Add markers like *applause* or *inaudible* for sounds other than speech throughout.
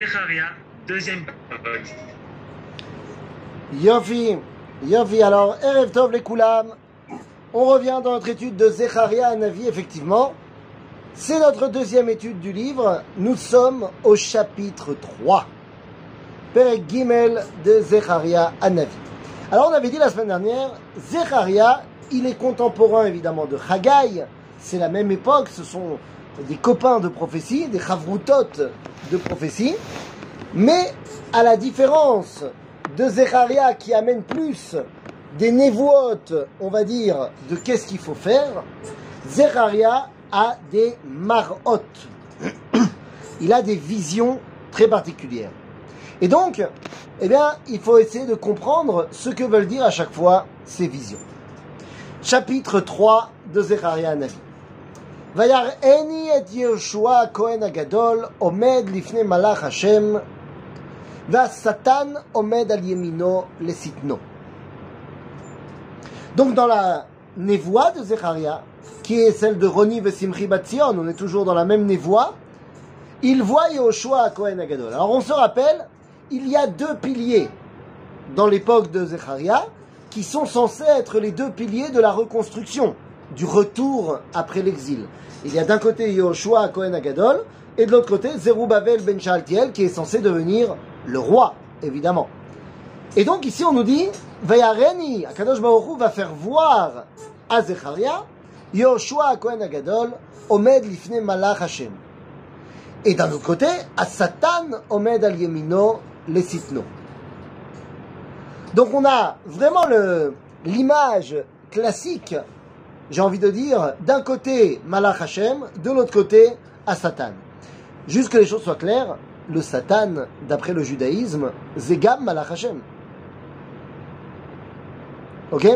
Zecharia, deuxième. Yofi, Yofi, alors, Erev Tov les Koulam. On revient dans notre étude de Zecharia Navi, effectivement. C'est notre deuxième étude du livre. Nous sommes au chapitre 3. Père Gimel de Zecharia Navi. Alors, on avait dit la semaine dernière, Zecharia, il est contemporain évidemment de Haggai. C'est la même époque, ce sont des copains de prophétie, des chavroutot de prophétie. Mais à la différence de Zecharia qui amène plus des névotes, on va dire, de qu'est-ce qu'il faut faire, Zecharia a des marot. Il a des visions très particulières. Et donc, eh bien, il faut essayer de comprendre ce que veulent dire à chaque fois ces visions. Chapitre 3 de Zecharia Navi. Donc dans la névoie de Zecharia, qui est celle de Roni Vesimri Batzion, on est toujours dans la même névoie, il voit Yehoshua Kohen Agadol. Alors on se rappelle, il y a deux piliers dans l'époque de Zecharia qui sont censés être les deux piliers de la reconstruction du retour après l'exil. Il y a d'un côté Yehoshua à Kohen Agadol et de l'autre côté Zerubbabel ben Shaltiel qui est censé devenir le roi, évidemment. Et donc ici on nous dit, Vayareni, Akadosh Baruch va faire voir à Zecharia, Yehoshua Kohen Agadol, Omed lifne Malach Hashem. Et d'un autre côté, à Satan, Omed al Yemino, les Sitno. Donc on a vraiment l'image classique, j'ai envie de dire, d'un côté Malach Hashem, de l'autre côté à Satan. Juste que les choses soient claires, le Satan, d'après le judaïsme, Zegam Malach Hashem. Ok?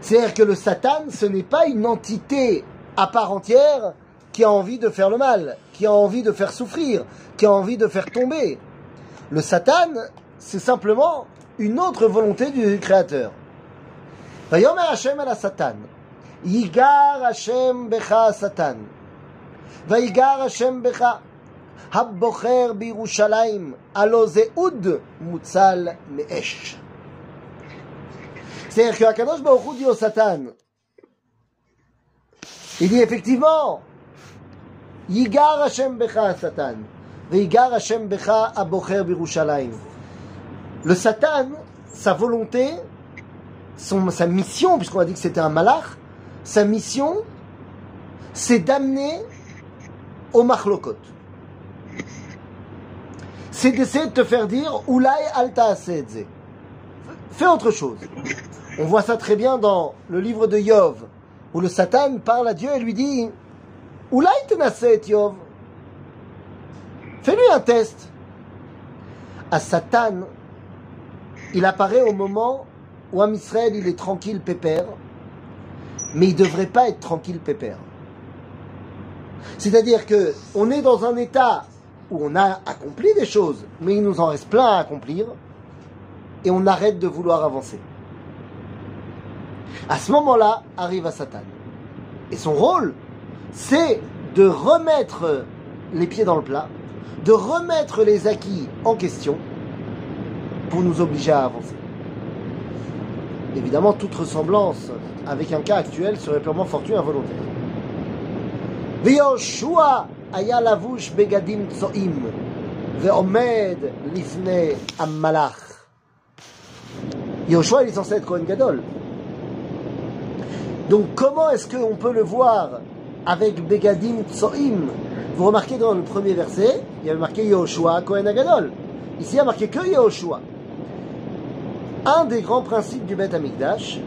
C'est-à-dire que le Satan, ce n'est pas une entité à part entière qui a envie de faire le mal, qui a envie de faire souffrir, qui a envie de faire tomber. Le Satan, c'est simplement une autre volonté du Créateur. Hashem la Satan. Yigar Hashem becha Satan. Vayigar Hashem becha. הבוחר בירושלים, הלא זה אוד מוצל מאש. C'est-à-dire qu'Akadosh Baruch Hu dit au Satan, il dit effectivement, Yigar Hashem Becha Satan, Yigar Hashem Becha Abocher Birushalayim. Le Satan, sa volonté, son, sa mission, puisqu'on a dit que c'était un malach, sa mission, c'est d'amener au machlokot. C'est d'essayer de te faire dire Oulai alta. Fais autre chose. On voit ça très bien dans le livre de Yov, où le Satan parle à Dieu et lui dit Oulai tenaset Yov. Fais-lui un test. À Satan, il apparaît au moment où Am Israël il est tranquille, pépère, mais il ne devrait pas être tranquille, pépère. C'est-à-dire que on est dans un état où on a accompli des choses, mais il nous en reste plein à accomplir, et on arrête de vouloir avancer. À ce moment-là, arrive à Satan. Et son rôle, c'est de remettre les pieds dans le plat, de remettre les acquis en question pour nous obliger à avancer. Évidemment, toute ressemblance avec un cas actuel serait purement fortuite involontaire. Begadim veomed. Yoshua, est censé être Kohen Gadol. Donc, comment est-ce qu'on peut le voir avec Begadim Tsoim Vous remarquez dans le premier verset, il y avait marqué Yoshua, Kohen Gadol. Ici, il y a marqué que Yoshua. Un des grands principes du Beth Amikdash.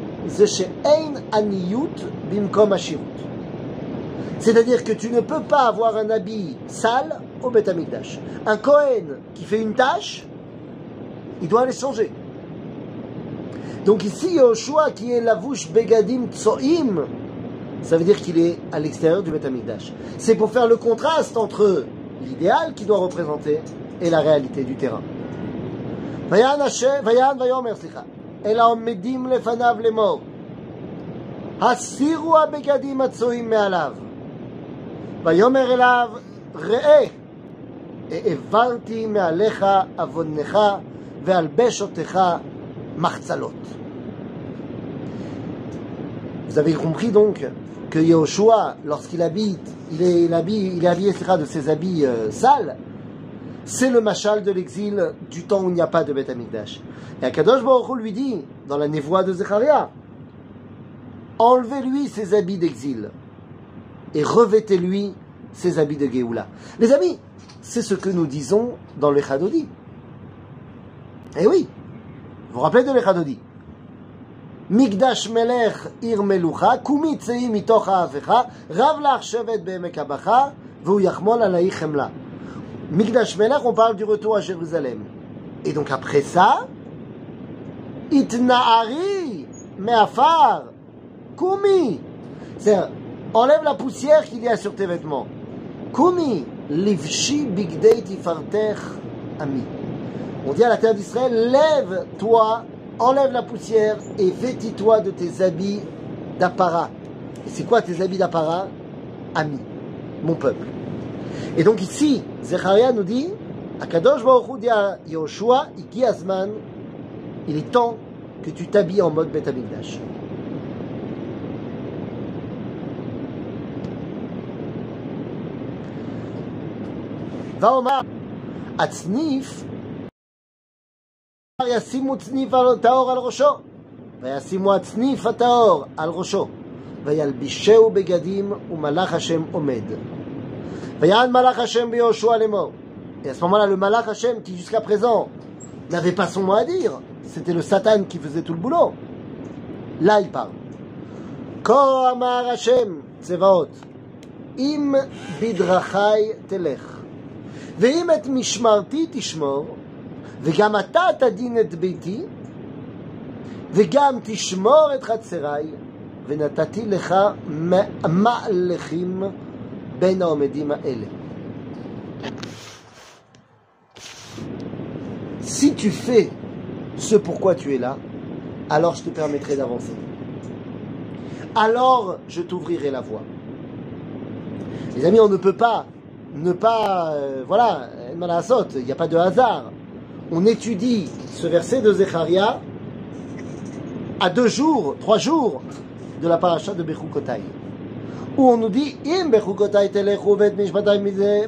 C'est-à-dire que tu ne peux pas avoir un habit sale au Beth Amikdash. Un Kohen qui fait une tâche, il doit aller changer. Donc ici, Yoshua qui est la bouche Begadim Tsoim, ça veut dire qu'il est à l'extérieur du Beth Amikdash. C'est pour faire le contraste entre l'idéal qu'il doit représenter et la réalité du terrain. ויען השם, ויען ויאמר, סליחה, אלא עומדים לפניו לאמור, הסירו הבגדים הצועים מעליו. ויאמר אליו, ראה, העברתי מעליך עוונך והלבשותיך מחצלות. Vous avez compris donc que Yahushua, lorsqu'il habite, il est, il habille, il est habillé de ses habits euh, sales, c'est le machal de l'exil du temps où il n'y a pas de Beth Amikdash. Et Akadosh Baruch lui dit, dans la névoie de Zecharia, enlevez-lui ses habits d'exil et revêtez-lui ses habits de Géoula. Les amis, c'est ce que nous disons dans le Chadodi. Eh oui, vous vous rappelez de l'Echadodi? Kumi tzei mitoch ha'avecha, rav lach shevet be'emek habacha, v'hu yachmol alai chemla. Migdash melech, on parle du retour à Jérusalem. Et donc après ça, itna'ari me'afar, kumi. C'est-à-dire, enlève la poussière qu'il y a sur tes vêtements. Kumi, livshi bigdei tifartech ami. On dit à la terre d'Israël, lève-toi enlève la poussière et vêtis-toi de tes habits d'apparat. C'est quoi tes habits d'apparat? Ami, mon peuple. Et donc ici, Zecharia nous dit, Akadosh Baruch Hu dit à Yoshua, Iki Azman, il est temps que tu t'habilles en mode Beth Amikdash. Va Atznif ישימו צניף טהור על ראשו, וישימו הצניף הטהור על ראשו, וילבישהו בגדים, ומלאך השם עומד. Et à ce moment-là, le Malach Hashem, qui jusqu'à présent n'avait pas son mot à dire, c'était le Satan qui faisait tout le boulot. Là, il parle. Ko amar Hashem, tsevaot, im bidrachai telech, ve'im et mishmarti tishmor, וגם אתה תדין את ביתי, וגם תשמור את חצריי, ונתתי לך מהלכים בין העומדים האלה. Si tu fais ce pourquoi tu es là, alors je te permettrai d'avancer. Alors je t'ouvrirai la voie. Les amis, on ne peut pas ne pas, euh, voilà, il n'y a pas de hasard on étudie ce verset de Zecharia à deux jours, trois jours de la paracha de Bechukotai, où on nous dit Im Bechukotai telechu vet mishpatai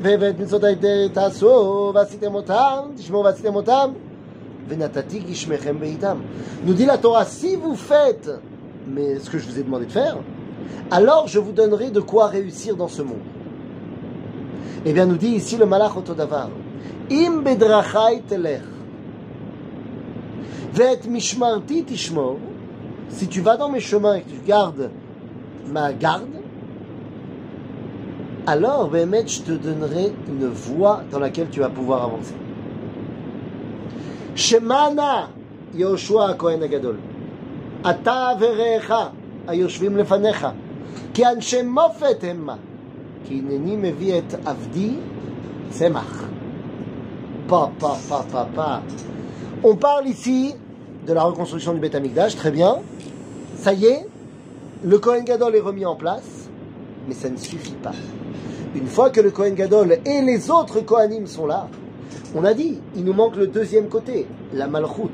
vevet mitzotai taso vasitem otam, tishmo vasitem otam, venatati gishmechem beitam. Nous dit la Torah, si vous faites mais ce que je vous ai demandé de faire, alors je vous donnerai de quoi réussir dans ce monde. Eh bien, nous dit ici le Malach Otodavar. Im bedrachai telech. Vet mishmarti tishmor. Si tu vas dans mes chemins et que tu gardes ma garde, alors, Bémet, je te donnerai une voie dans laquelle tu vas pouvoir avancer. Shemana Yoshua Kohen Agadol. Ata verecha היושבים לפניך, כי אנשי מופת המה, כי הנני מביא את עבדי צמח. Pa, pa, pa, pa, pa. On parle ici de la reconstruction du Beth Amikdash, très bien. Ça y est, le Kohen Gadol est remis en place, mais ça ne suffit pas. Une fois que le Kohen Gadol et les autres Kohanim sont là, on a dit, il nous manque le deuxième côté, la Malchut.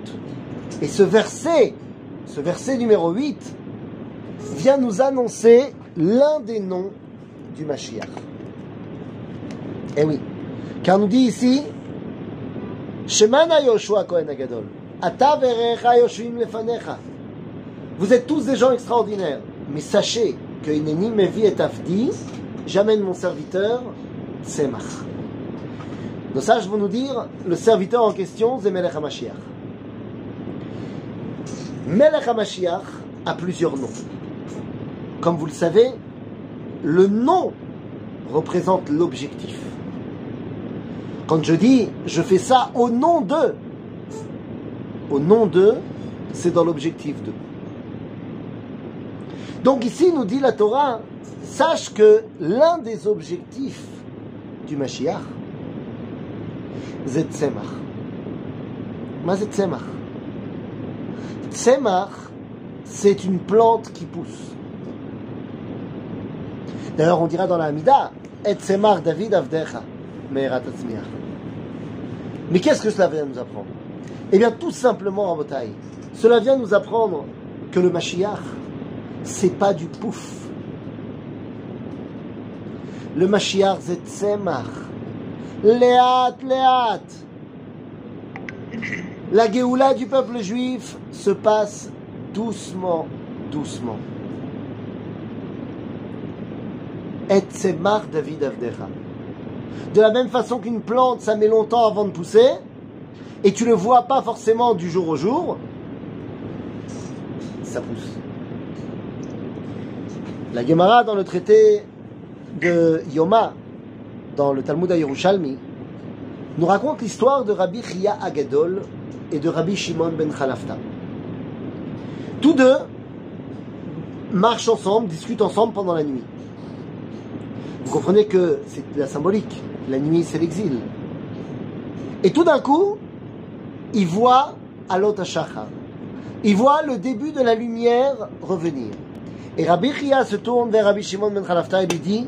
Et ce verset, ce verset numéro 8, vient nous annoncer l'un des noms du Mashiach. Eh oui, car nous dit ici, Shemana Yoshua Kohen Agadol. Ata yoshvim lefanecha. Vous êtes tous des gens extraordinaires, mais sachez que Ineni Mevi et j'amène mon serviteur. Nos sages vont nous dire, le serviteur en question, c'est Melech HaMashiach. Melech HaMashiach a plusieurs noms. Comme vous le savez, le nom représente l'objectif. Quand je dis je fais ça au nom de, au nom de, c'est dans l'objectif de. Donc ici nous dit la Torah, sache que l'un des objectifs du Mashiach, c'est. Mais c'est c'est une plante qui pousse. D'ailleurs, on dira dans la Hamida, Et Tzemach David Avdecha. Mais qu'est-ce que cela vient nous apprendre? Eh bien, tout simplement, en bataille, cela vient nous apprendre que le Mashiach, c'est pas du pouf. Le Mashiach, c'est Tzemach. Léat, Léat. La Géoula du peuple juif se passe doucement, doucement. Et Tzemach David Avdecha. De la même façon qu'une plante, ça met longtemps avant de pousser, et tu ne le vois pas forcément du jour au jour, ça pousse. La Gemara dans le traité de Yoma, dans le Talmud à Yerushalmi, nous raconte l'histoire de Rabbi Chia Agadol et de Rabbi Shimon ben Khalafta. Tous deux marchent ensemble, discutent ensemble pendant la nuit. Vous comprenez que c'est la symbolique. La nuit, c'est l'exil. Et tout d'un coup, ils voient Alot Shachar. Ils voient le début de la lumière revenir. Et Rabbi Chia se tourne vers Rabbi Shimon ben Khalafta et lui dit.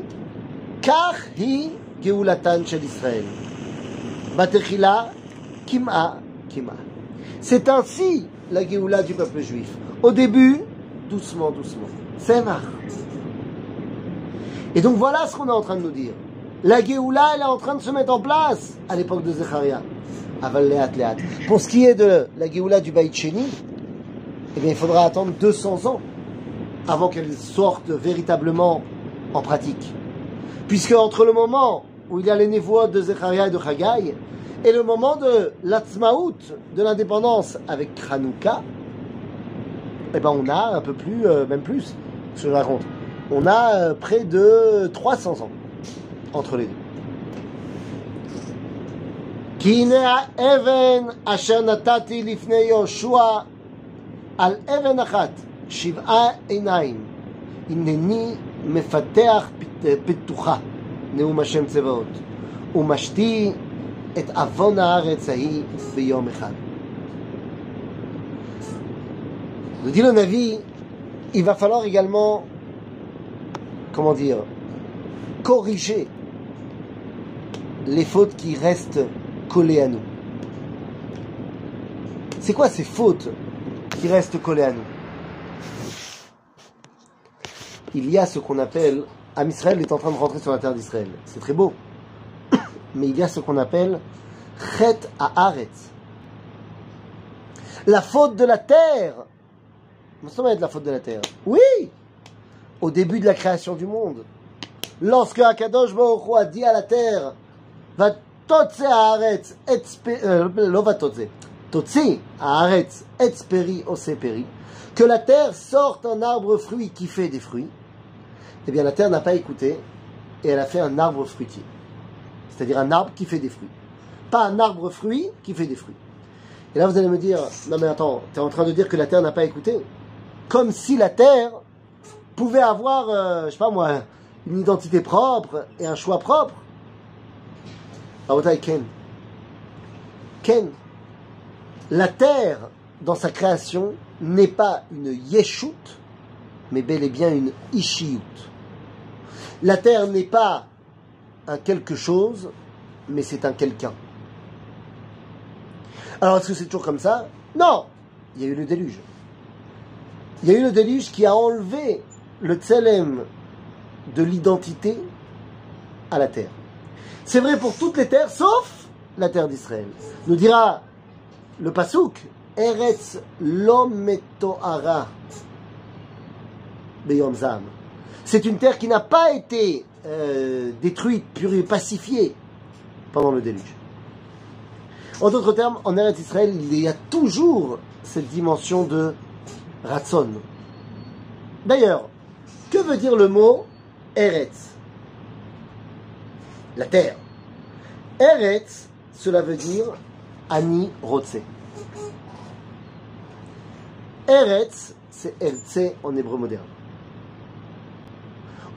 C'est ainsi la Géoula du peuple juif. Au début, doucement, doucement. C'est marre. Et donc voilà ce qu'on est en train de nous dire. La Géoula, elle est en train de se mettre en place à l'époque de Zecharia. Pour ce qui est de la Géoula du Baït Sheni, eh bien, il faudra attendre 200 ans avant qu'elle sorte véritablement en pratique. Puisque entre le moment où il y a les névois de Zecharia et de Chagai, et le moment de l'Atzmaout, de l'indépendance avec Hanouka, eh ben on a un peu plus, euh, même plus, je raconte. On a euh, près de 300 ans entre les deux. כי הנה האבן אשר נתתי לפני יהושע על אבן אחת, שבעה עיניים, הנני מפתח פת- פיתוחה, נאום השם צבאות, ומשתי את עוון הארץ ההיא ביום אחד. Nous dit le Navi, il va falloir également, comment dire, corriger les fautes qui restent collées à nous. C'est quoi ces fautes qui restent collées à nous Il y a ce qu'on appelle, Am Israël est en train de rentrer sur la terre d'Israël. C'est très beau. *coughs* Mais il y a ce qu'on appelle Chet Haaretz. La faute de la terre. Nous sommes de la faute de la terre. Oui Au début de la création du monde. Lorsque Akadosh Baruch Hu a dit à la terre Va totze spe- euh, lo va totze. Totzi haaretz et speri ose peri. Que la terre sorte un arbre fruit qui fait des fruits. Eh bien, la terre n'a pas écouté et elle a fait un arbre fruitier. C'est-à-dire un arbre qui fait des fruits. Pas un arbre fruit qui fait des fruits. Et là, vous allez me dire, non mais attends, tu es en train de dire que la terre n'a pas écouté Comme si la terre pouvait avoir, euh, je sais pas moi, une identité propre et un choix propre. Rabotai, Ken. Ken. La terre, dans sa création, n'est pas une yeshut, mais bel et bien une ishiyut. La terre n'est pas un quelque chose, mais c'est un quelqu'un. Alors, est-ce que c'est toujours comme ça? Non Il y a eu le déluge. Il y a eu le déluge qui a enlevé le tselem de l'identité à la terre. C'est vrai pour toutes les terres, sauf la terre d'Israël. Nous dira le Pasouk, Eretz lometoara beyom zam. C'est une terre qui n'a pas été euh, détruite, purée, pacifiée pendant le déluge. En d'autres termes, en Eretz Israël, il y a toujours cette dimension de Ratson. D'ailleurs, que veut dire le mot Eretz? La terre. Eretz, cela veut dire Ani Rotse. Eretz, c'est Ertze en hébreu moderne.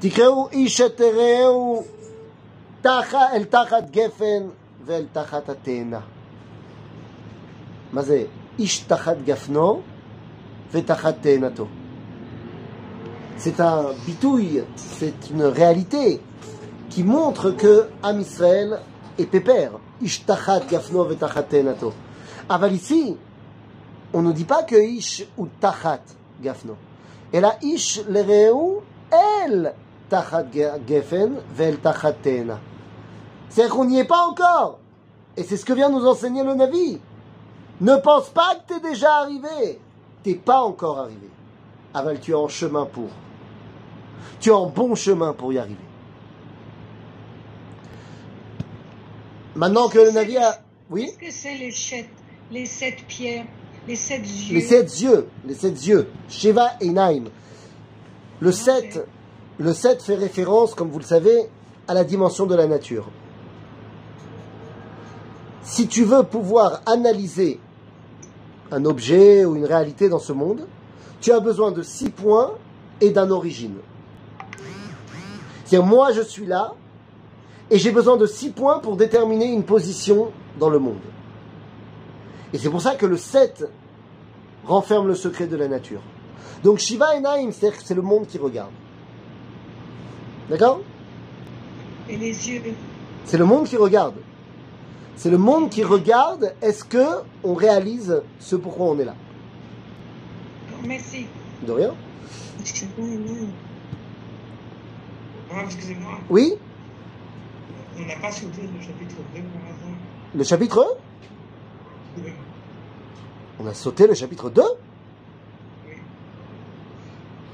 Tikreu ish et reu. Tacha el tachat gefen ve'el tachat atena. מה זה? איש תחת גפנו ותחת תאנתו. C'est un bitouille, c'est une réalité qui montre que Am Israël est pépère. Ish tachat gafno vetachat tenato. Aval ici, on ne dit pas que Ish ou tachat gafno. Et là, Ish lereu el tachat gefen vel tachat tena. C'est-à-dire qu'on n'y est pas encore. Et c'est ce que vient nous enseigner le Navi. Ne pense pas que tu es déjà arrivé. T'es pas encore arrivé. Aval, tu es en chemin pour. Tu es en bon chemin pour y arriver. Maintenant que le navire a... Oui? Qu'est-ce que c'est les sept, les sept pierres, les sept yeux? Les sept yeux, les sept yeux. Sheva et Naim. Le sept, le sept fait référence, comme vous le savez, à la dimension de la nature. Si tu veux pouvoir analyser un objet ou une réalité dans ce monde, tu as besoin de six points et d'un origine. C'est-à-dire, moi je suis là, et j'ai besoin de six points pour déterminer une position dans le monde. Et c'est pour ça que le 7 renferme le secret de la nature. Donc Shiva et Naïm, c'est-à-dire que c'est le monde qui regarde. D'accord? Et les yeux. C'est le monde qui regarde. C'est le monde qui regarde, est-ce que on réalise ce pourquoi on est là? Merci. De rien Ah, excusez-moi, Oui? On n'a pas sauté le chapitre 2 par hasard. Le chapitre? Oui. On a sauté le chapitre 2 oui.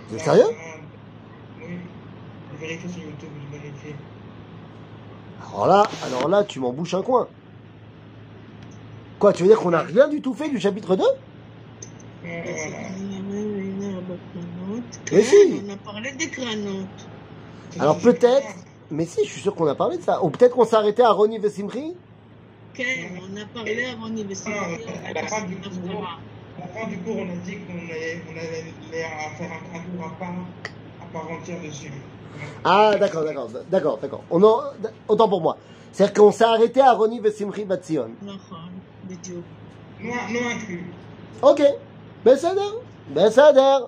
Vous êtes sérieux? Je vérifie sur YouTube, je vérifie. Alors là, alors là, tu m'en bouches un coin. Quoi, tu veux dire qu'on n'a rien du tout fait du chapitre 2 Euh. Mais si. On a parlé des granotes. Alors peut-être, mais si, je suis sûr qu'on a parlé de ça. Ou peut-être qu'on s'est arrêté à Roni Vesimri Ok, on a parlé. Ah, à la fin du cours, à la fin du cours, on a dit qu'on allait, on l'air à faire un, un cours à part, à part entière dessus. Ah, d'accord, d'accord, d'accord, d'accord. Autant pour moi. C'est-à-dire qu'on s'est arrêté à Roni Vesimri Batzion. Euh, moi, moi inclus. Ok. Bessader. Bessader.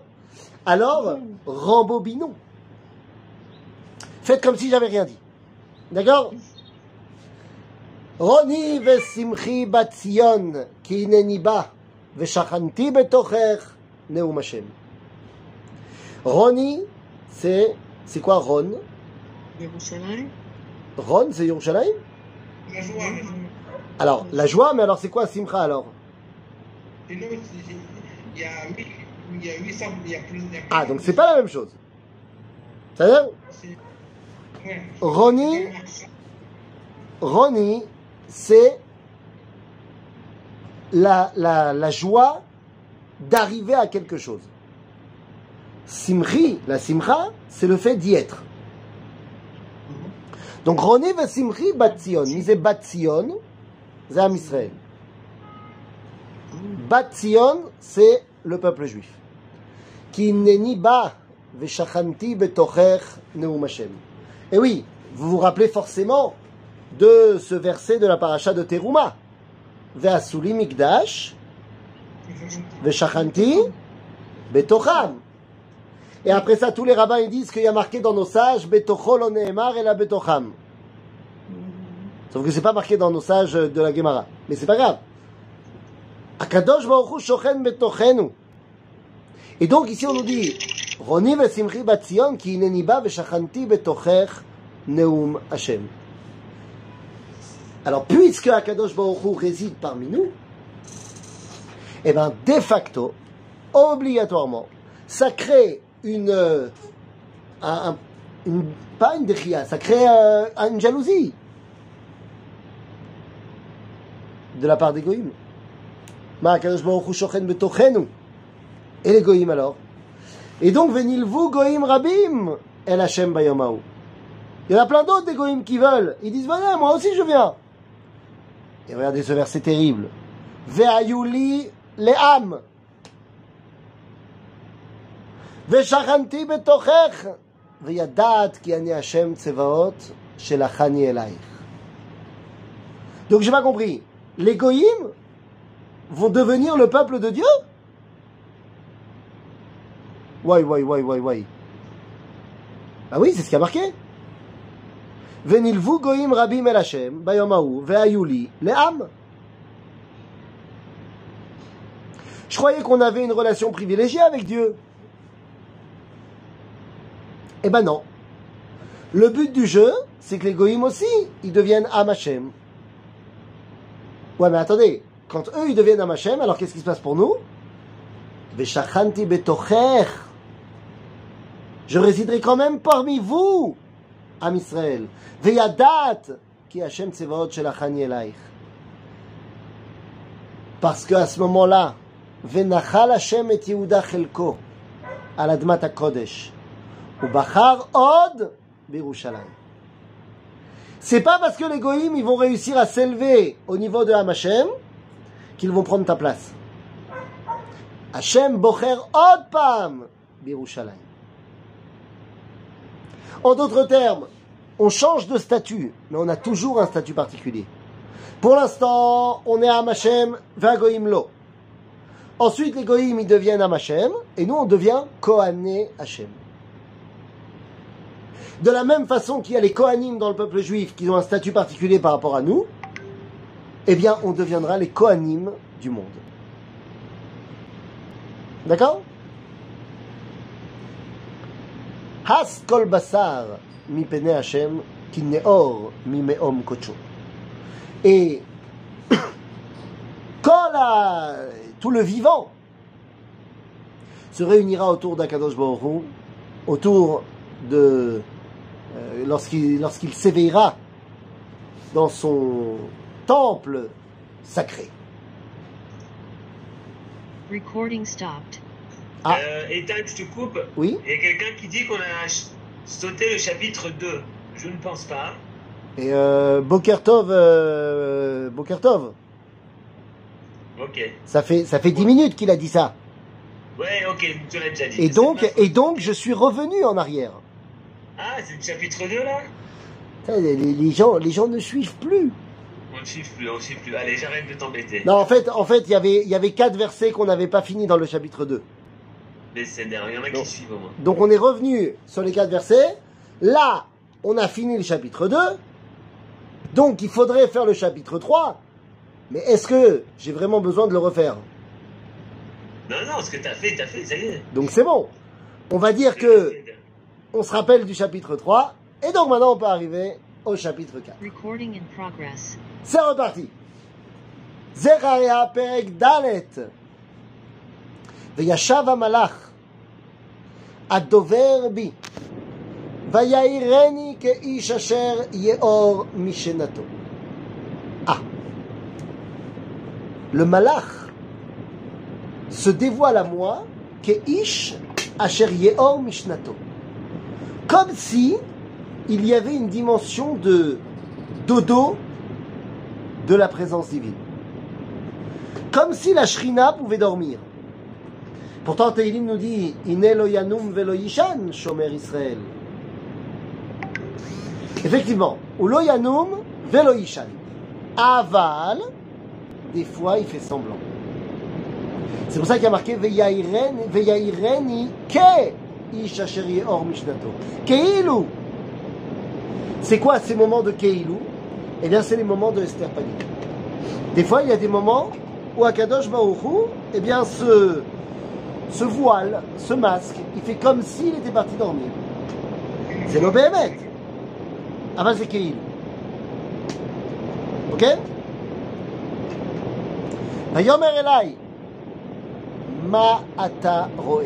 Alors, rembobinons. Faites comme si j'avais rien dit. D'accord? Roni Vesimri Batzion, qui neniba, Veshachanti Betocher, Neum Hashem. Roni, c'est c'est quoi Ron? Ron, c'est Yerushalayim La joie. Alors, la joie, mais alors c'est quoi Simcha alors? Il y a, Ah, donc c'est pas la même chose. Ça veut dire. Ronnie, c'est la joie d'arriver à quelque chose. Simchi, la simcha, c'est le fait d'y être. Donc Roni va simchi batzion. Misé batzion, c'est Am Israël. Batzion, c'est le peuple juif. Ki neni ba veshachanti betocher neum Hashem. Et oui, vous vous rappelez forcément de ce verset de la paracha de Teruma. Ve'asuli mikdash veshachanti betocham. Et après ça, tous les rabbins ils disent qu'il y a marqué dans nos sages betochol on ne'emar et la betocham. Sauf que c'est pas marqué dans nos sages de la Gemara. Mais c'est pas grave. Akadosh Baruch Hu shochen betochenu. Et donc ici on nous dit Roni vesimchi batzion ki ineni ba veshachanti betochech neum Hashem. Alors puisque Akadosh Baruch Hu réside parmi nous, eh bien de facto, obligatoirement, ça crée une, euh, un- pas une déchia, ça crée euh, une jalousie de la part des goïms. Et les goïms alors Et donc, venilvu goïm rabim el Hashem bayom haou. Il y en a plein d'autres des goïms qui veulent. Ils disent, venez, moi aussi je viens. Et regardez ce verset terrible. Ve'ayuli le'am. Elaich. Donc j'ai pas compris. Les goïms vont devenir le peuple de Dieu? Ouais, ouais, ouais, ouais, ouais. Ah oui, c'est ce qui a marqué. Venilvu goïm rabim el Hashem, bayomahu, ve'ayuli, le'am. Je croyais qu'on avait une relation privilégiée avec Dieu. Eh ben non. Le but du jeu, c'est que les goïms aussi, ils deviennent Am Hashem. Ouais, mais attendez, quand eux, ils deviennent Am Hashem, alors qu'est-ce qui se passe pour nous? Je résiderai quand même parmi vous, Am Israël. Veyadat ki Hashem tsevaot shelachani. Parce qu'à ce moment-là, Venachal Hashem et Yehuda chelko admat HaKodesh. Ubachar od Birushalayim. C'est pas parce que les goïms ils vont réussir à s'élever au niveau de Ham Hashem qu'ils vont prendre ta place. Hashem bocher od pam Birushalayim. En d'autres termes, on change de statut, mais on a toujours un statut particulier. Pour l'instant, on est à Hashem, Vagoim Lo. Ensuite, les Goïm, ils deviennent Am Hashem, et nous, on devient Kohané Hashem. De la même façon qu'il y a les Kohanim dans le peuple juif qui ont un statut particulier par rapport à nous, eh bien, on deviendra les Kohanim du monde. D'accord? Has kol basar mi pene Hashem ki neor mi meom kocho. Et *coughs* quand tout le vivant se réunira autour d'Akadosh Baruch autour de euh, lorsqu'il lorsqu'il s'éveillera dans son temple sacré. Recording stopped. Ah. Euh, Ethan, je te coupe. Oui Il y a quelqu'un qui dit qu'on a sauté le chapitre 2. Je ne pense pas. Et euh, Bokertov, euh, Bokertov, Ok. ça fait ça fait dix minutes qu'il a dit ça. Ouais, ok, tu l'as déjà dit. Et donc et donc je suis revenu en arrière. Ah, c'est le chapitre 2 là Les, les gens les gens ne suivent plus. On ne chiffre plus, on ne chiffre plus. Allez, j'arrête de t'embêter. Non, en fait, en fait, il y avait, il y avait quatre versets qu'on n'avait pas fini dans le chapitre 2. Les scénarios, il y en a Non. qui suivent au moins. Donc, on est revenu sur les quatre versets. Là, on a fini le chapitre 2. Donc, il faudrait faire le chapitre 3. Mais est-ce que j'ai vraiment besoin de le refaire? Non, non, ce que t'as fait, t'as fait, ça y est. Donc, c'est bon. On va dire que on se rappelle du chapitre 3. Et donc, maintenant, on peut arriver au chapitre 4. Recording in progress. C'est reparti. זכריה פרק ד' וישב המלאך הדובר בי ויעירני כאיש אשר יאור משנתו. Ah. Le malach se dévoile à moi qu'Ish Asher Yeor Mishnato. Comme si il y avait une dimension de dodo de la présence divine. Comme si la Shrina pouvait dormir. Pourtant, Teilim nous dit Ine lo yanum velo yishan, shomer Israël. Effectivement, ou lo yanum velo yishan. Aval, des fois, il fait semblant. C'est pour ça qu'il y a marqué Veyaireni ke ye'or mishnato. Keilu. C'est quoi ces moments de Keilu? Eh bien, c'est les moments de Esther Panique. Des fois, il y a des moments où Akadosh Baruch Hu, eh bien, ce, voile, ce masque, il fait comme s'il était parti dormir. C'est l'Obéhémet. Avant, c'est Keilu. Ok? Vayomer Elai, Ma ata roe.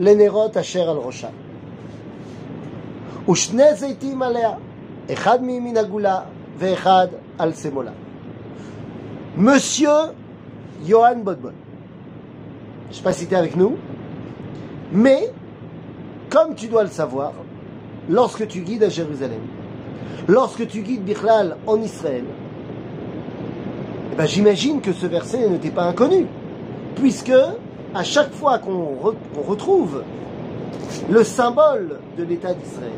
לנרות אשר על ראשה. ושני זיתים עליה, אחד מימין הגולה ואחד על שמאלה. Monsieur Johan Bodbon. Je ne sais pas si tu es avec nous, mais comme tu dois le savoir, lorsque tu guides à Jérusalem, lorsque tu guides Bichlal en Israël, eh ben, j'imagine que ce verset ne t'est pas inconnu, puisque à chaque fois qu'on re- qu'on retrouve le symbole de l'État d'Israël,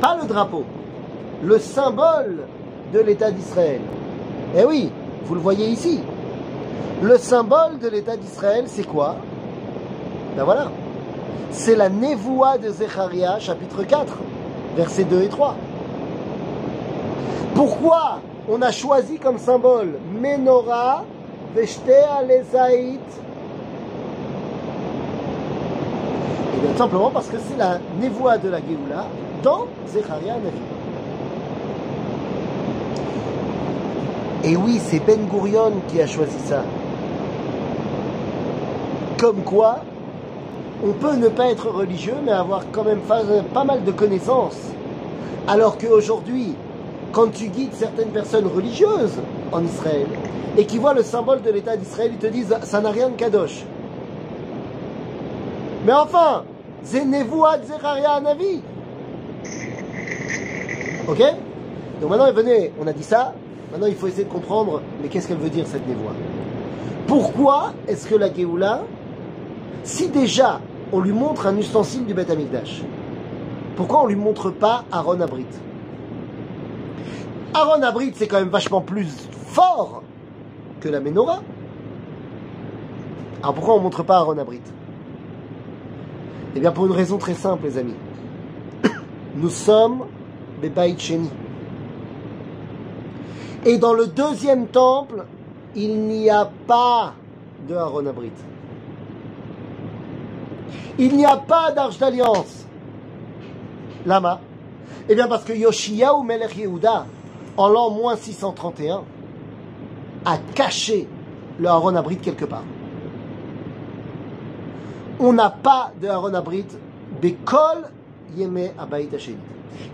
pas le drapeau, le symbole de l'État d'Israël. Eh oui, vous le voyez ici. Le symbole de l'État d'Israël, c'est quoi? Ben voilà. C'est la névoie de Zecharia, chapitre 4, versets 2 et 3. Pourquoi on a choisi comme symbole Menorah, Veshtea Lezaït Eh bien, simplement parce que c'est la névoie de la Géoula dans Zecharia Navi. Et oui, c'est Ben Gurion qui a choisi ça. Comme quoi, on peut ne pas être religieux, mais avoir quand même pas mal de connaissances. Alors qu'aujourd'hui, quand tu guides certaines personnes religieuses en Israël et qui voient le symbole de l'État d'Israël, ils te disent ça n'a rien de kadosh. Mais enfin, Zenevoua Zecharia Anavi. Ok? Donc maintenant, venez, on a dit ça. Maintenant, il faut essayer de comprendre, mais qu'est-ce qu'elle veut dire cette névoie Pourquoi est-ce que la Géoula, si déjà on lui montre un ustensile du Beth Amikdash, pourquoi on lui montre pas Aaron Abrit Aaron Abrit, c'est quand même vachement plus fort que la Menorah. Alors pourquoi on montre pas Aaron Abrit? Eh bien pour une raison très simple, les amis. *coughs* Nous sommes des Baït Sheni. Et dans le deuxième temple, il n'y a pas de Aaron Abrit. Il n'y a pas d'arche d'alliance. Lama. Eh bien parce que Yoshiyahu Melech Yehuda, en l'an moins 631, a caché le Aaron Abrit quelque part. On n'a pas de Aaron Abrit, Bekol Abayit Hasheni.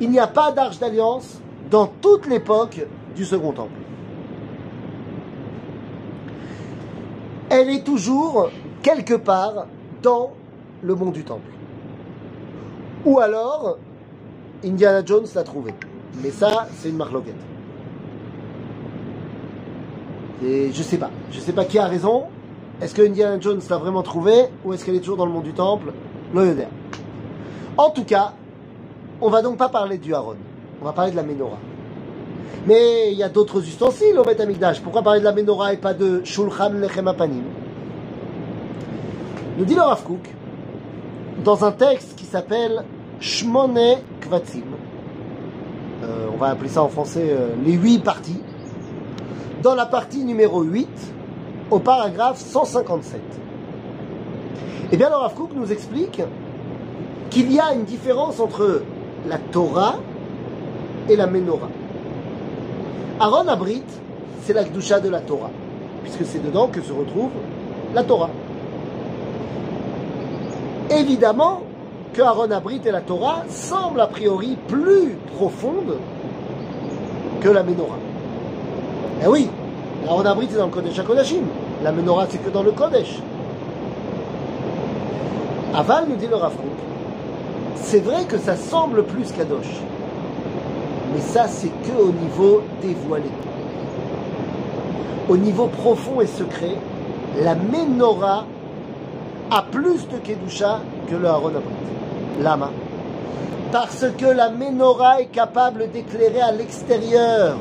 Il n'y a pas d'arche d'alliance dans toute l'époque du Second Temple. Elle est toujours quelque part dans le mont du Temple. Ou alors, Indiana Jones l'a trouvé. Mais ça, c'est une marloquette. Et je sais pas. Je sais pas qui a raison. Est-ce que Indiana Jones l'a vraiment trouvé ou est-ce qu'elle est toujours dans le mont du Temple? En tout cas, on va donc pas parler du Haron. On va parler de la Ménorah. Mais il y a d'autres ustensiles au Beth Amikdash. Pourquoi parler de la Ménorah et pas de Shulchan Lechem Apanim Nous dit le Rav Kook, dans un texte qui s'appelle Shmone Kvatzim. Euh, on va appeler ça en français euh, les huit parties. Dans la partie numéro 8, au paragraphe 157. Eh bien, le Rav nous explique qu'il y a une différence entre la Torah et la Ménorah. Aaron Abrit, c'est la Gdusha de la Torah, puisque c'est dedans que se retrouve la Torah. Évidemment que Aaron Abrit et la Torah semblent a priori plus profondes que la Ménorah. Eh oui, Aaron Abrit est dans le Kodesh HaKodashim, la Ménorah c'est que dans le Kodesh. Aval nous dit le Rav c'est vrai que ça semble plus Kadosh, mais ça c'est que au niveau dévoilé. Au niveau profond et secret, la Ménorah a plus de Kedusha que le Aaron Abrit. Lama. Parce que la Ménorah est capable d'éclairer à l'extérieur.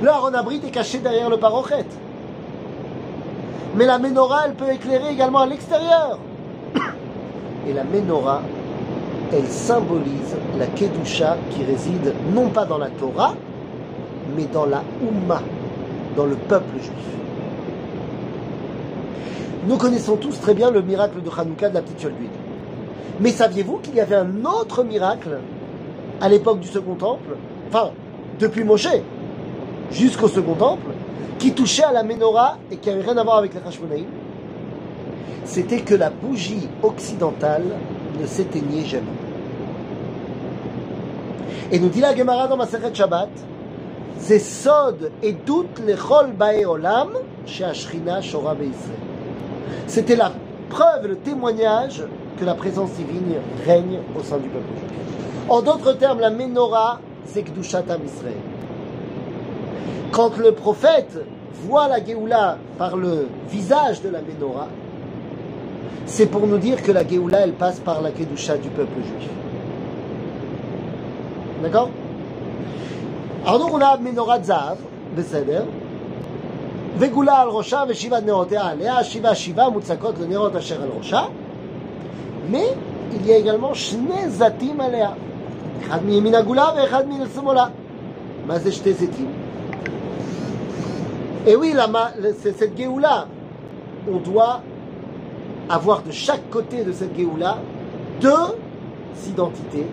Le Aaron est caché derrière le parochet. Mais la Ménorah, elle peut éclairer également à l'extérieur. *coughs* Et la Ménorah, elle symbolise la Kedusha qui réside non pas dans la Torah, mais dans la Ummah, dans le peuple juif. Nous connaissons tous très bien le miracle de Hanouka de la petite fiole. Mais saviez-vous qu'il y avait un autre miracle à l'époque du Second Temple, enfin, depuis Moshe jusqu'au Second Temple, qui touchait à la menorah et qui n'avait rien à voir avec les Hashmonaïm C'était que la bougie occidentale ne s'éteignait jamais. Et nous dit la Gemara dans Maseret Shabbat, c'est Sod et doute les Chol Olam chez Ashrina Shora. C'était la preuve, le témoignage que la présence divine règne au sein du peuple juif. En d'autres termes, la menorah, c'est Kdushat Am Israël Quand le prophète voit la Géoula par le visage de la menorah, c'est pour nous dire que la Géoula, elle passe par la Kedusha du peuple juif. D'accord Alors donc on a menorah Zav, בסדר, וגולה על ראשה ושבעת נרותיה עליה, שבעה שבעה מוצקות לנרות אשר על ראשה, mais il y a également שני זתים עליה, אחד מימין הגולה ואחד מן השמאלה. מה זה שתי זיתים? Et oui, c'est cette Géoula, on doit avoir de chaque côté de cette Géoula deux identités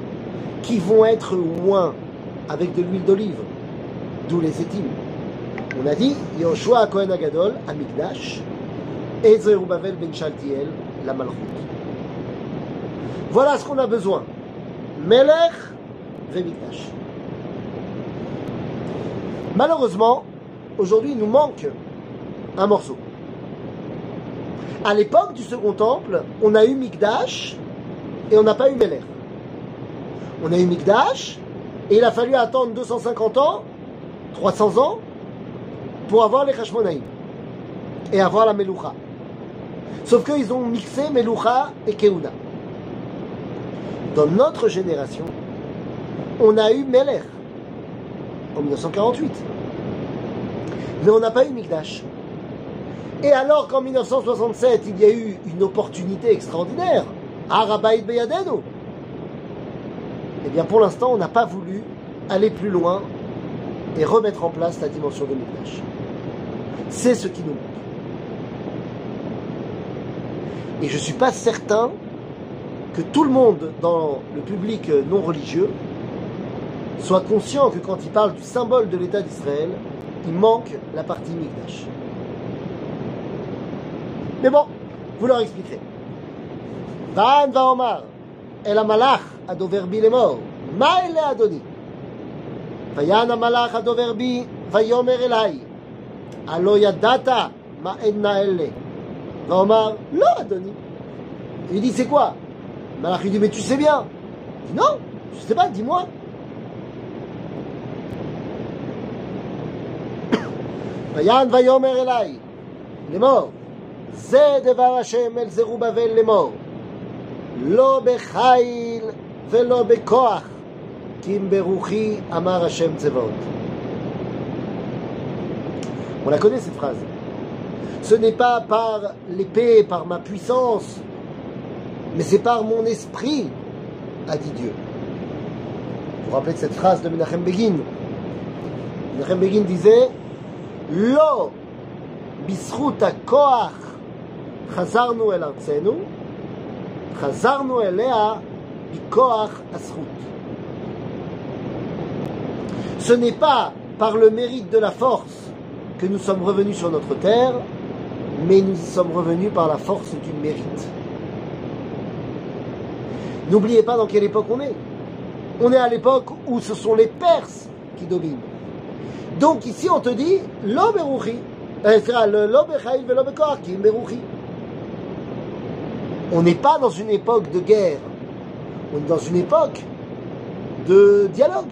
qui vont être moins avec de l'huile d'olive, d'où les étimes. On a dit Yoshua Kohen Agadol, Amigdash, et Zerubbabel ben Shaltiel, la Malchut. Voilà ce qu'on a besoin. Melech Vemikdash. Malheureusement, aujourd'hui, il nous manque un morceau. À l'époque du Second Temple, on a eu Mikdash et on n'a pas eu Melech. On a eu Mikdash et il a fallu attendre 250 ans, 300 ans, pour avoir les Hashmonaïm et avoir la Meloucha. Sauf qu'ils ont mixé Meloucha et Keuna. Dans notre génération, on a eu Melech en 1948. Mais on n'a pas eu Mikdash. Et alors qu'en 1967, il y a eu une opportunité extraordinaire, Arabaïd Beyadeno, eh bien pour l'instant, on n'a pas voulu aller plus loin et remettre en place la dimension de Mikdash. C'est ce qui nous manque. Et je ne suis pas certain que tout le monde dans le public non religieux soit conscient que quand il parle du symbole de l'État d'Israël, il manque la partie Mikdash. Mais bon, vous leur expliquerez. Van va Omar, El Amalach adover bi lemor, ma ele adoni. ויען המלאך הדובר בי, ויאמר אליי, הלא ידעת מה עדנה אלה. ואומר, לא, אדוני. Il dit, c'est quoi Le malach lui dit, mais tu sais bien. Il dit, non, je sais pas, dis-moi. ויען ויאמר אליי, לאמור, זה דבר השם אל זרובבל לאמור, לא בחיל ולא בכוח, כי אם ברוחי אמר השם צבאות. On la connaît cette phrase. Ce n'est pas par l'épée, par ma puissance, mais c'est par mon esprit, a dit Dieu. Vous vous rappelez de cette phrase de Menachem Begin Menachem Begin disait ce n'est pas par le mérite de la force que nous sommes revenus sur notre terre, mais nous y sommes revenus par la force du mérite. N'oubliez pas dans quelle époque on est. On est à l'époque où ce sont les Perses qui dominent. Donc ici on te dit lo beruchi, euh, c'est-à-dire, le lo bechaïl velo bekoach, ki beruchi. On n'est pas dans une époque de guerre. On est dans une époque de dialogue.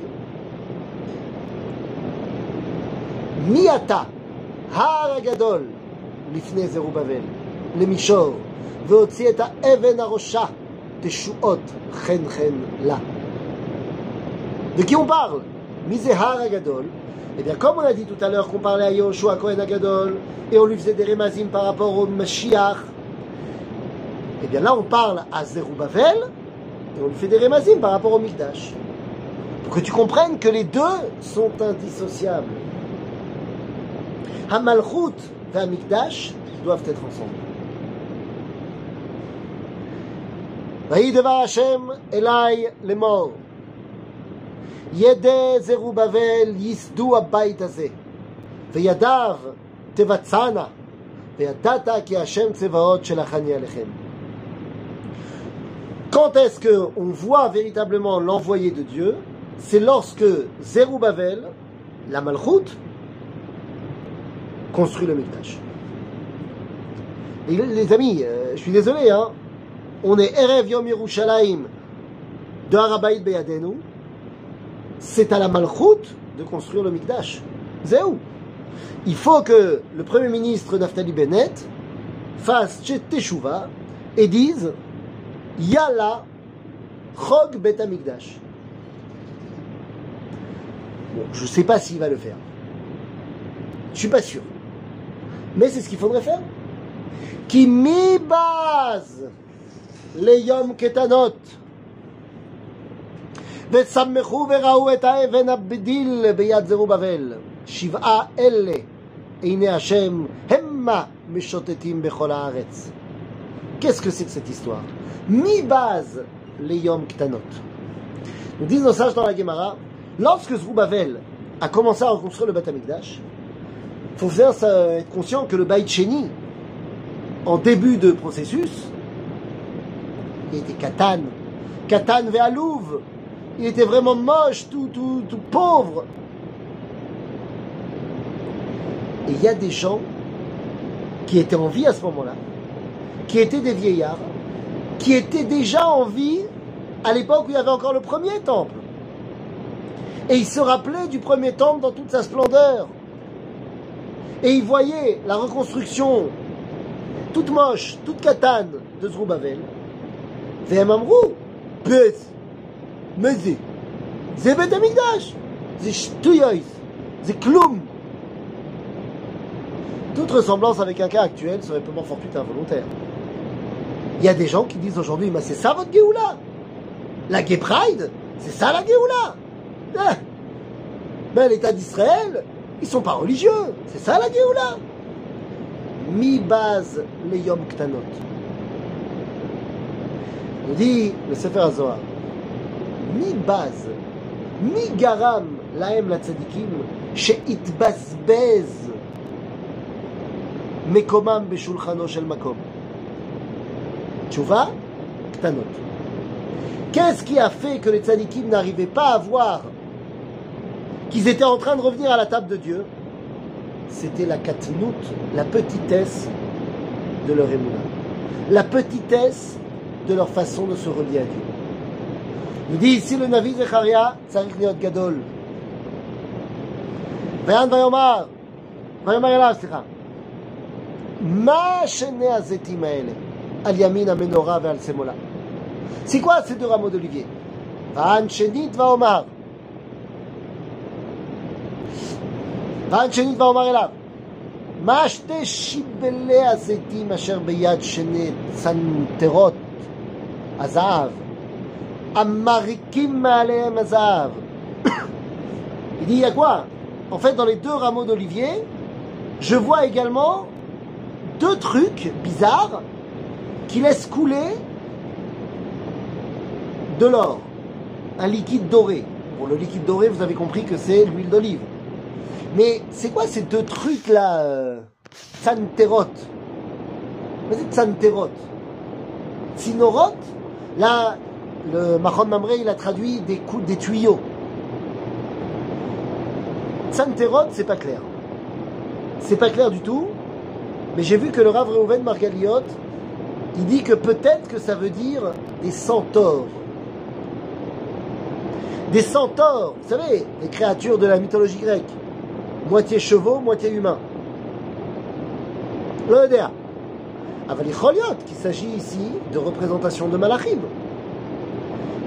מיעתה, הר הגדול, לפני זרובבל, למישור, והוציא את האבן הראשה, תשועות חן חן לה. De qui on parle Mi c'est Har Agadol. Eh bien, comme on a dit tout à l'heure qu'on parlait à Yoshua Kohen Agadol, et on lui faisait des rémazim par rapport au Mashiach, eh bien là on parle à Zerubbabel, et on lui fait des rémazim par rapport au Mikdash. Pour que tu comprennes que les deux sont indissociables. Hamalchut et Mikdash doivent être ensemble. ויהי דבר השם אליי לאמור, ידי זרובבל ייסדו הבית הזה, וידיו תבצענה, וידעת כי השם צבאות שלחני עליכם. Quand est-ce qu'on voit véritablement l'envoyé de Dieu C'est lorsque Zerubbabel, la Malchut, construit le Mikdash. Et les amis, euh, je suis désolé, hein, on est Erev Yom Yerushalayim de Harabaït Beyadenu, c'est à la Malchut de construire le Mikdash. Zéou. Il faut que le Premier ministre Naftali Bennett fasse Teshuva et dise Yalla Chog Bet Hamikdash. Bon, je ne sais pas s'il va le faire. Je suis pas sûr. Mais c'est ce qu'il faudrait faire. Qui mi base les Yom Ketanot. ושמחו וראו את האבן הבדיל ביד זרובבל. שבעה אלה עיני השם המה משוטטים בכל הארץ. Qu'est-ce que c'est que cette histoire Mi-base les Yom Ktanot. Nous disent nos sages dans la Gemara, lorsque Zerubbabel a commencé à reconstruire le Beth Amikdash, il faut faire ça- être conscient que le Beit Sheni, en début de processus, il était Katan, Katan Ve'alouv, il était vraiment moche, tout, tout, tout pauvre. Et il y a des gens qui étaient en vie à ce moment-là, qui étaient des vieillards, qui étaient déjà en vie à l'époque où il y avait encore le premier temple. Et ils se rappelaient du premier temple dans toute sa splendeur. Et ils voyaient la reconstruction toute moche, toute catane de Zrubavel. Vemamrou, pète מה זה? זה בית המקדש, זה שטויות, זה כלום. Toute ressemblance avec un cas actuel serait purement fortuite et involontaire. Il y a des gens qui disent aujourd'hui, mais c'est ça votre Géoula La Gay Pride, c'est ça la Géoula Eh Ben l'État d'Israël, ils sont pas religieux, c'est ça la Géoula Mi base les Yom Ktanot. nous dit le Sefer HaZohar, mi base, mi garam laem la tzadikim, שהתבזבז מקומם בשולחנו של מקום. תשובה, קטנות. Qu'est-ce qui a fait que les tzadikim n'arrivaient pas à voir qu'ils étaient en train de revenir à la table de Dieu C'était la katnout, la petitesse de leur émouna. La petitesse de leur façon de se relier à Dieu. Il dit ici le Navi Zecharia, צריך להיות גדול. ויען ויאמר, ויאמר אליו, סליחה, מה שני הזיתים האלה על ימין המנורה ועל שמאלה? C'est quoi ces deux rameaux d'olivier וען שנית ואומר, וען שנית ואומר אליו, מה שתי שיבלי הזיתים אשר ביד שני צנתרות הזהב, Amarikim Il dit, il y a quoi? En fait, dans les deux rameaux d'olivier, je vois également deux trucs bizarres qui laissent couler de l'or, un liquide doré. Bon, le liquide doré, vous avez compris que c'est l'huile d'olive. Mais c'est quoi ces deux trucs-là euh, Tsanterot. Vous êtes Tsanterot. Tsinorot le Mahon Mamre, il a traduit des coups, des tuyaux. Tsanterot, c'est pas clair. C'est pas clair du tout. Mais j'ai vu que le Rav Reuven Margaliot, il dit que peut-être que ça veut dire des centaures. Des centaures, vous savez, les créatures de la mythologie grecque. Moitié chevaux, moitié humains. L'Odea. Avalicholiot, ah, ben, qu'il s'agit ici de représentation de Malachim.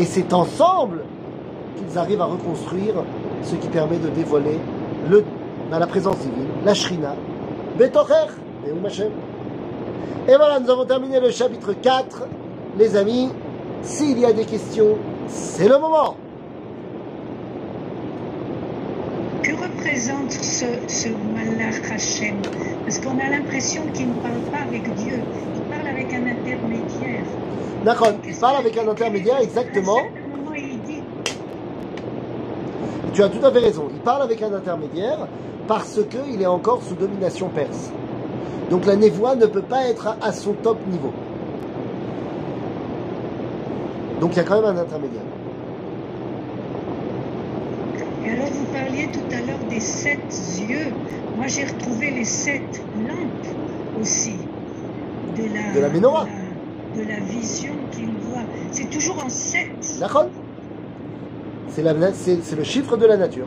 Et c'est ensemble qu'ils arrivent à reconstruire ce qui permet de dévoiler le, la présence divine, la Shrina, Betocher, Hashem. Et voilà, nous avons terminé le chapitre 4. Les amis, s'il y a des questions, c'est le moment. Que représente ce, ce Malach Hashem Parce qu'on a l'impression qu'il ne parle pas avec Dieu, avec un intermédiaire. D'accord, il parle avec un intermédiaire, exactement. À il dit Tu as tout à fait raison. Il parle avec un intermédiaire parce qu'il est encore sous domination perse. Donc la névoie ne peut pas être à- à son top niveau. Donc il y a quand même un intermédiaire. Et alors, vous parliez tout à l'heure des sept yeux. Moi, j'ai retrouvé les sept lampes aussi. De la, De la menorah. De la, de la vision qu'il voit. C'est toujours en sept. D'accord C'est la- c'est- c'est le chiffre de la nature.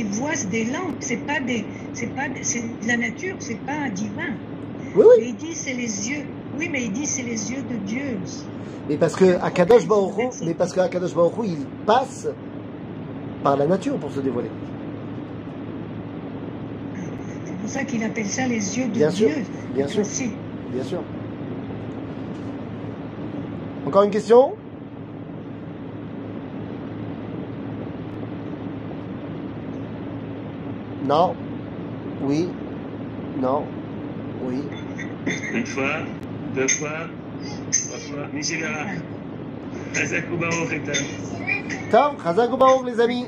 Il voit des lampes. C'est pas des, c'est pas, des- c'est de la nature. C'est pas un divin. Oui, Mais oui. il dit c'est les yeux. Oui, mais il dit c'est les yeux de Dieu. Mais parce que Akadosh Baruch mais parce que Akadosh Baruch Hu, il passe par la nature pour se dévoiler. C'est pour ça qu'il appelle ça les yeux de Bien sûr, Dieu. bien sûr. Aussi. Bien sûr. Encore une question? Non Oui Non Oui Une fois, deux fois, trois fois. Nishigara. Baruch Chazak ou Baruch, les amis.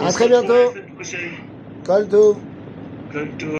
À très bientôt La semaine prochaine. Kol Tov Comme tout.